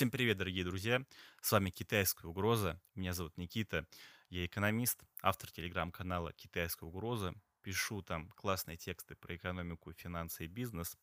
Всем привет, дорогие друзья! С вами «Китайская угроза». Меня зовут Никита. Я экономист, автор телеграм-канала «Китайская угроза». Пишу там классные тексты про экономику, финансы и бизнес.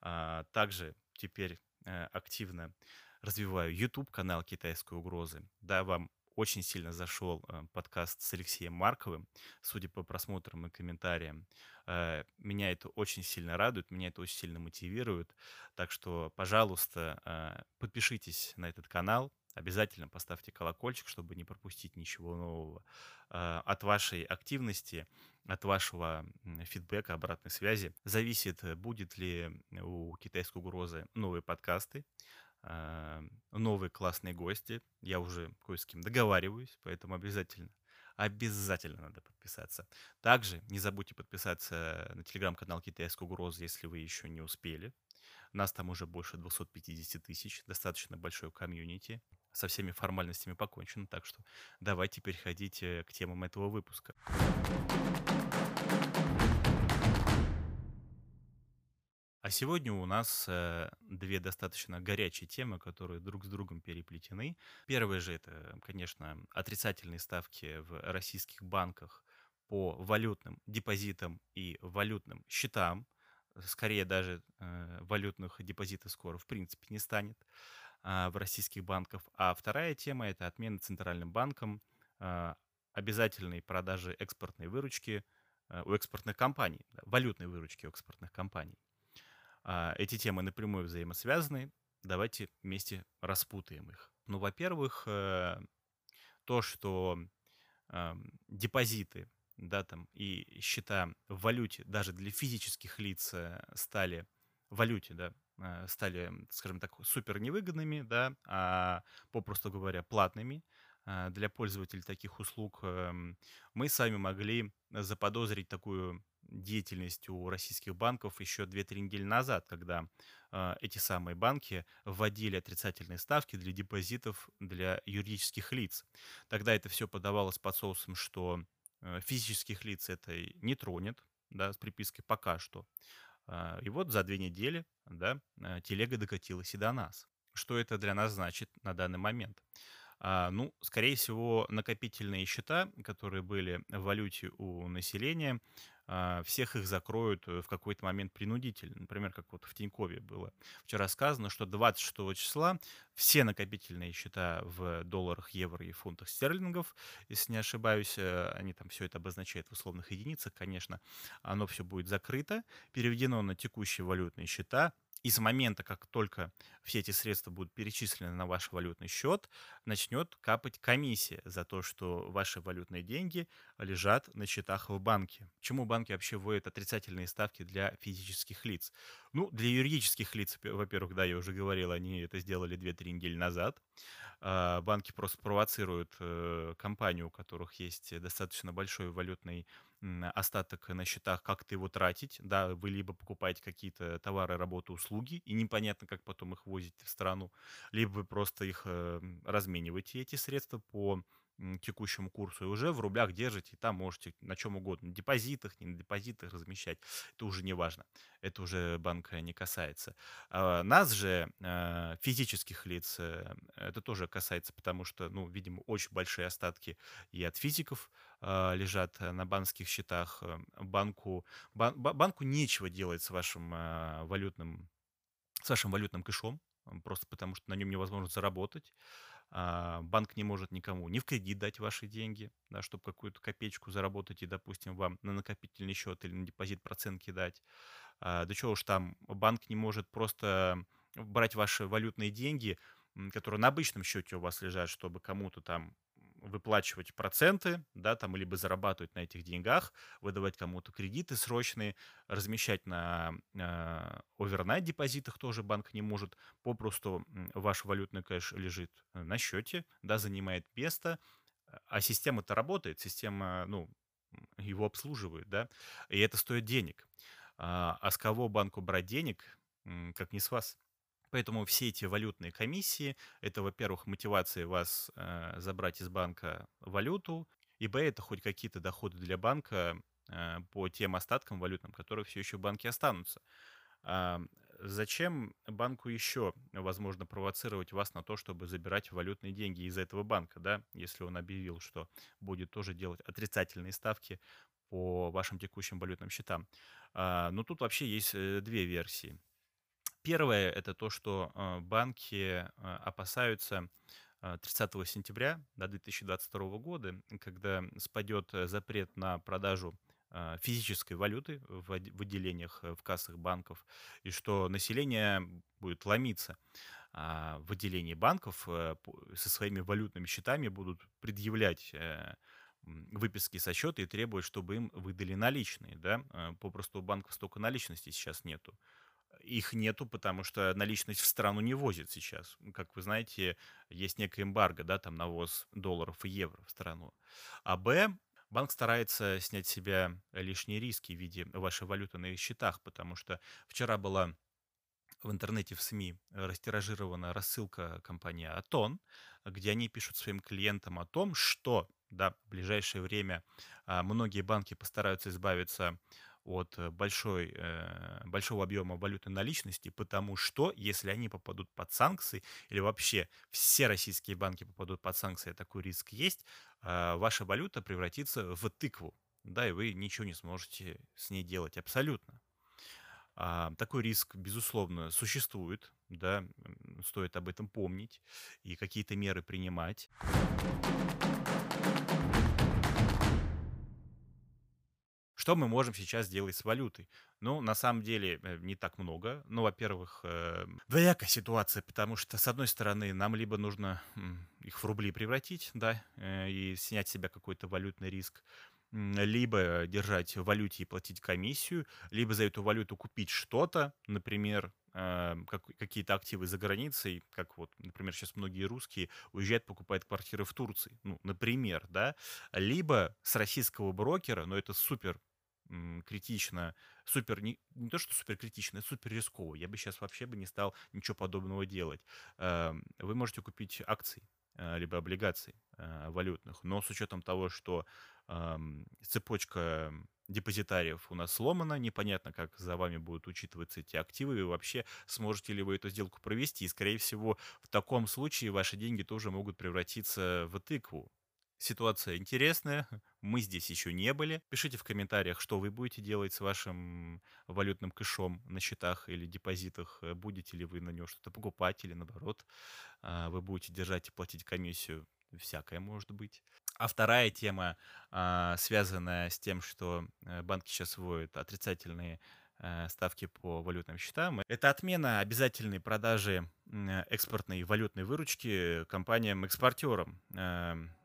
А, Также теперь э, активно развиваю YouTube-канал «Китайской угрозы». Да, вам очень сильно зашел э, подкаст с Алексеем Марковым, судя по просмотрам и комментариям. Э, Меня это очень сильно радует, меня это очень сильно мотивирует. Так что, пожалуйста, э, подпишитесь на этот канал, обязательно поставьте колокольчик, чтобы не пропустить ничего нового. От вашей активности, от вашего фидбэка, обратной связи зависит, будет ли у китайской угрозы новые подкасты, новые классные гости. Я уже кое с кем договариваюсь, поэтому обязательно, обязательно надо подписаться. Также не забудьте подписаться на телеграм-канал «Китайская угроза», если вы еще не успели. Нас там уже больше 250 тысяч, достаточно большое комьюнити. Со всеми формальностями покончено, так что давайте переходите к темам этого выпуска. А сегодня у нас э, две достаточно горячие темы, которые друг с другом переплетены. Первое же это, конечно, отрицательные ставки в российских банках по валютным депозитам и валютным счетам. Скорее даже э, валютных депозитов скоро в принципе не станет а, в российских банках. А вторая тема это отмена Центральным банком а, обязательной продажи экспортной выручки э, у экспортных компаний, валютной выручки у экспортных компаний. А, Эти темы напрямую взаимосвязаны. Давайте вместе распутаем их. Ну, во-первых, э, то, что ам, депозиты, да, там, и счета в валюте даже для физических лиц э, стали валюте, да, э, стали, скажем так, супер невыгодными, да, а попросту говоря, платными а, для пользователей таких услуг, эм, мы сами могли заподозрить такую деятельность у российских банков еще две-три недели назад, когда а, эти самые банки вводили отрицательные ставки для депозитов для юридических лиц. Тогда это все подавалось под соусом, что э, физических лиц это не тронет, да, с припиской «пока что». А, И вот за две недели, да, э, телега докатилась и до нас. Что это для нас значит на данный момент? А, ну, скорее всего, накопительные счета, которые были в валюте у населения, а, всех их закроют э, в какой-то момент принудительно. Например, как вот в Тинькове было вчера сказано, что 26 числа все накопительные счета в долларах, евро и фунтах стерлингов, если не ошибаюсь, э, они там все это обозначают в условных единицах, конечно, оно все будет закрыто, переведено на текущие валютные счета, и с момента, как только все эти средства будут перечислены на ваш валютный счет, начнет капать комиссия за то, что ваши валютные деньги лежат на счетах в банке. Почему банки вообще вводят отрицательные ставки для физических лиц? Ну, для юридических лиц, пе- во-первых, да, я уже говорил, они это сделали две-три недели назад. А, Банки просто провоцируют э, компанию, у которых есть достаточно большой валютный остаток на счетах, как-то его тратить. Да, вы либо покупаете какие-то товары, работы, услуги, и непонятно, как потом их возите в страну, либо вы просто их э, размениваете, эти средства, по текущему курсу, и уже в рублях держите, и там можете на чем угодно, на депозитах, не на депозитах размещать, это уже не важно, это уже банка не касается. А, Нас же, э, физических лиц, э, это тоже касается, потому что, ну, видимо, очень большие остатки и от физиков а, лежат э, на банковских счетах. Э, Банку, бан- ба- банку нечего делать с вашим а, валютным, с вашим валютным кэшом, просто потому что на нем невозможно заработать. А, Банк не может никому ни в кредит дать ваши деньги, да, чтобы какую-то копеечку заработать и, допустим, вам на накопительный счет или на депозит процент кидать. А, Да чего уж там, банк не может просто брать ваши валютные деньги, которые на обычном счете у вас лежат, чтобы кому-то там выплачивать проценты, да, там, либо зарабатывать на этих деньгах, выдавать кому-то кредиты срочные, размещать на э, овернайт депозитах тоже банк не может, попросту ваш валютный кэш лежит на счете, да, занимает место, а система-то работает, система, ну, его обслуживает, да, и это стоит денег. А а с кого банку брать денег, как не с вас? Поэтому все эти валютные комиссии- это, во-первых, мотивация вас, э, забрать из банка валюту, и, б, это хоть какие-то доходы для банка, э, по тем остаткам валютным, которые все еще в банке останутся. А, зачем банку еще, возможно, провоцировать вас на то, чтобы забирать валютные деньги из этого банка, да, если он объявил, что будет тоже делать отрицательные ставки по вашим текущим валютным счетам? А, ну, тут вообще есть э, две версии. Первое– это то, что э, банки э, опасаются э, 30 сентября да, 2022 года, когда спадет э, запрет на продажу э, физической валюты в отделениях, э, в кассах банков, и что население будет ломиться а, в отделении банков э, со своими валютными счетами будут предъявлять э, выписки со счета и требовать, чтобы им выдали наличные, да, э, попросту у банков столько наличности сейчас нету. Их нету, потому что наличность в страну не возят сейчас. Как вы знаете, есть некая эмбарго, да, там на ввоз долларов и евро в страну. А Б, банк старается снять с себя лишние риски в виде вашей валюты на их счетах, потому что вчера была в интернете, в СМИ растиражирована рассылка компании Атон, где они пишут своим клиентам о том, что да, в ближайшее время а, многие банки постараются избавиться от э, большой, э, большого объема валютной наличности, потому что если они попадут под санкции, или вообще все российские банки попадут под санкции, а такой риск есть, а, ваша валюта превратится в тыкву, да, и вы ничего не сможете с ней делать абсолютно. А, такой риск, безусловно, существует, да, стоит об этом помнить и какие-то меры принимать. Что мы можем сейчас сделать с валютой? Ну, на самом деле, э, не так много. Ну, во-первых, э, двоякая ситуация, потому что, с одной стороны, нам либо нужно их в рубли превратить, да, э, и снять с себя какой-то валютный риск, либо держать в валюте и платить комиссию, либо за эту валюту купить что-то, например, как- какие-то активы за границей, как вот, например, сейчас многие русские уезжают, покупают квартиры в Турции, ну, например, да, либо с российского брокера, но это супер критично, супер, не, не то, что супер критично, это супер рисково. Я бы сейчас вообще бы не стал ничего подобного делать. Эм, Вы можете купить акции, э, либо облигаций э, валютных, но с учетом того, что ам, цепочка депозитариев у нас сломана, непонятно, как за вами будут учитываться эти активы, и вообще сможете ли вы эту сделку провести, и, скорее всего, в таком случае ваши деньги тоже могут превратиться в тыкву, Ситуация интересная, мы здесь еще не были. Пишите в комментариях, что вы будете делать с вашим валютным кэшом на счетах или депозитах. Э, Будете ли вы на него что-то покупать или наоборот, а, вы будете держать и платить комиссию. Всякое может быть. А вторая тема, а, связанная с тем, что э, банки сейчас вводят отрицательные э, ставки по валютным счетам, это отмена обязательной продажи экспортной валютной выручки компаниям-экспортерам.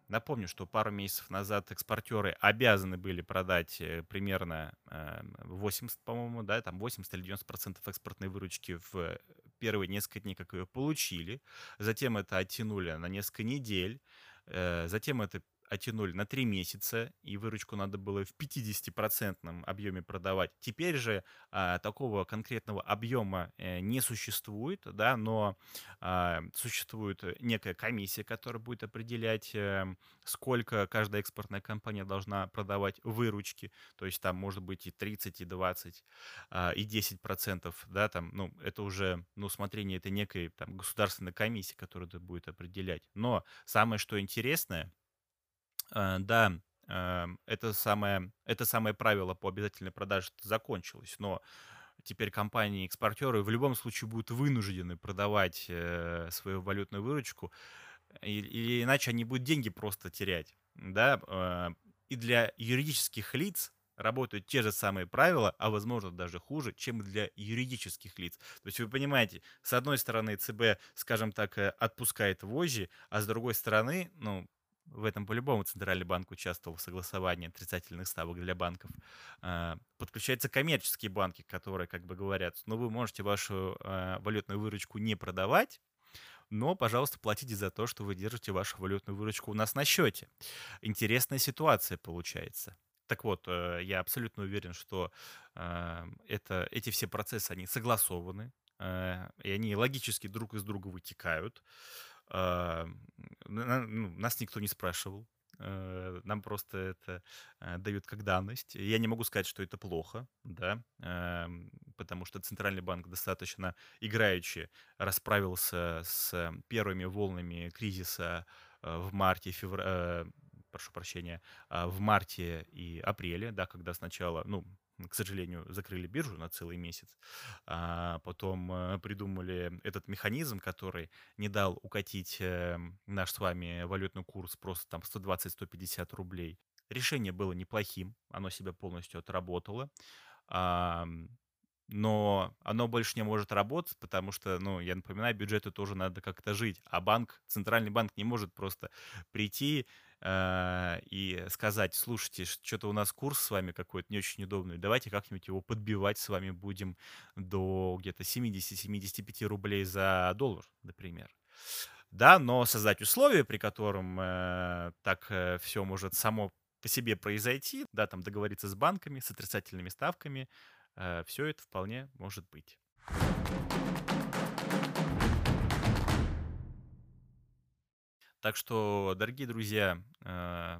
Напомню, что пару месяцев назад экспортеры обязаны были продать э, примерно э, 80, по-моему, да, там 80 или 90 процентов экспортной выручки в первые несколько дней, как ее получили. Затем это оттянули на несколько недель. Э, Затем это оттянули на 3 месяца, и выручку надо было в 50% объеме продавать. Теперь же а, такого конкретного объема э, не существует, да, но а, существует некая комиссия, которая будет определять, э, сколько каждая экспортная компания должна продавать выручки, то есть там может быть и 30, и 20, а, и 10 процентов, да, там, ну, это уже, ну, смотрение это некой там государственной комиссии, которая это будет определять. Но самое, что интересное, Э, да, эм, это самое, это самое правило по обязательной продаже закончилось, но теперь компании-экспортеры в любом случае будут вынуждены продавать э, свою валютную выручку, или иначе они будут деньги просто терять, да, э, и для юридических лиц работают те же самые правила, а возможно даже хуже, чем для юридических лиц. То есть вы понимаете, с одной стороны ЦБ, скажем так, э, отпускает вожжи, а с другой стороны, ну, в этом по-любому Центральный банк участвовал в согласовании отрицательных ставок для банков. А, Подключаются коммерческие банки, которые как бы говорят, ну вы можете вашу а, валютную выручку не продавать, но, пожалуйста, платите за то, что вы держите вашу валютную выручку у нас на счете. Интересная ситуация получается. Так вот, э, я абсолютно уверен, что а, это, эти все процессы, они согласованы, э, и они логически друг из друга вытекают. А, ну, Нас никто не спрашивал, э, нам просто это э, дают как данность. Я не могу сказать, что это плохо, да, эм, потому что Центральный банк достаточно играючи расправился с первыми волнами кризиса э, в марте, февр... э, прошу прощения, а, в марте и апреле, да, когда сначала, ну, к сожалению, закрыли биржу на целый месяц, а потом э, придумали этот механизм, который не дал укатить э, наш с вами валютный курс просто там 120-150 рублей. Решение было неплохим, оно себя полностью отработало. Но оно больше не может работать, потому что, ну, я напоминаю, бюджету тоже надо как-то жить, а банк, центральный банк не может просто прийти э, и сказать, слушайте, что-то у нас курс с вами какой-то не очень удобный, давайте как-нибудь его подбивать с вами будем до где-то 70-75 рублей за доллар, например. Да, но создать условия, при котором э, так э, все может само по себе произойти, да, там договориться с банками, с отрицательными ставками, все это вполне может быть. Так что, дорогие друзья, э,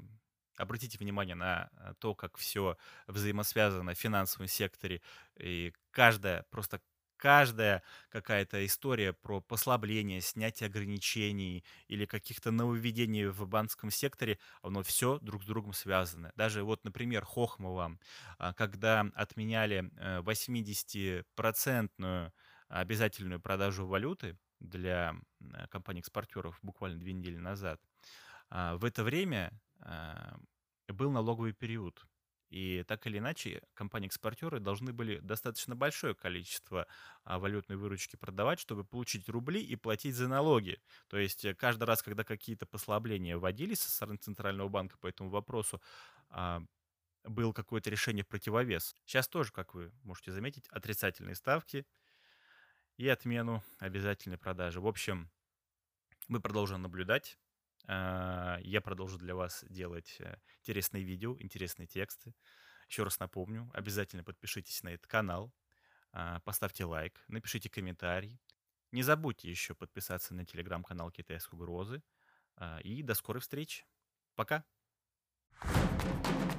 обратите внимание на э, то, как все взаимосвязано в финансовом секторе. И каждая, просто каждая какая-то история про послабление, снятие ограничений или каких-то нововведений в банковском секторе, оно все друг с другом связано. Даже вот, например, Хохмова, а, когда отменяли 80-процентную обязательную продажу валюты, для э, компаний-экспортеров буквально две недели назад. А, в это время а, был налоговый период. И так или иначе, компании-экспортеры должны были достаточно большое количество а, валютной выручки продавать, чтобы получить рубли и платить за налоги. То есть э, каждый раз, когда какие-то послабления вводились со стороны Центрального банка по этому вопросу, был какое-то решение противовес. Сейчас тоже, как вы можете заметить, отрицательные ставки – и отмену обязательной продажи. В общем, мы продолжим наблюдать. А, я продолжу для вас делать э, интересные видео, интересные тексты. Еще раз напомню, обязательно подпишитесь на этот канал, а, поставьте лайк, напишите комментарий. Не забудьте еще подписаться на телеграм-канал Китайской угрозы. А, и до скорой встречи. Пока! thank you